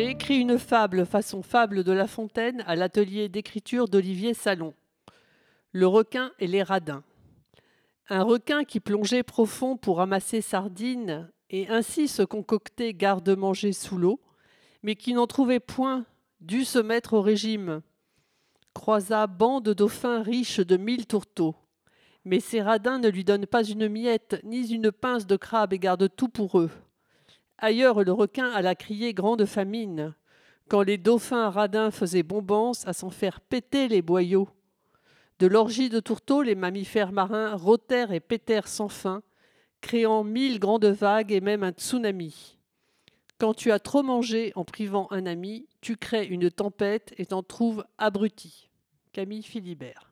écrit une fable façon fable de La Fontaine à l'atelier d'écriture d'Olivier Salon. Le requin et les radins. Un requin qui plongeait profond pour ramasser sardines et ainsi se concocter garde-manger sous l'eau, mais qui n'en trouvait point, dut se mettre au régime. Croisa bande de dauphins riches de mille tourteaux. Mais ces radins ne lui donnent pas une miette, ni une pince de crabe et gardent tout pour eux. Ailleurs, le requin alla crier grande famine, quand les dauphins radins faisaient bombance à s'en faire péter les boyaux. De l'orgie de tourteaux, les mammifères marins rôtèrent et pétèrent sans fin, créant mille grandes vagues et même un tsunami. Quand tu as trop mangé en privant un ami, tu crées une tempête et t'en trouves abruti. Camille Philibert.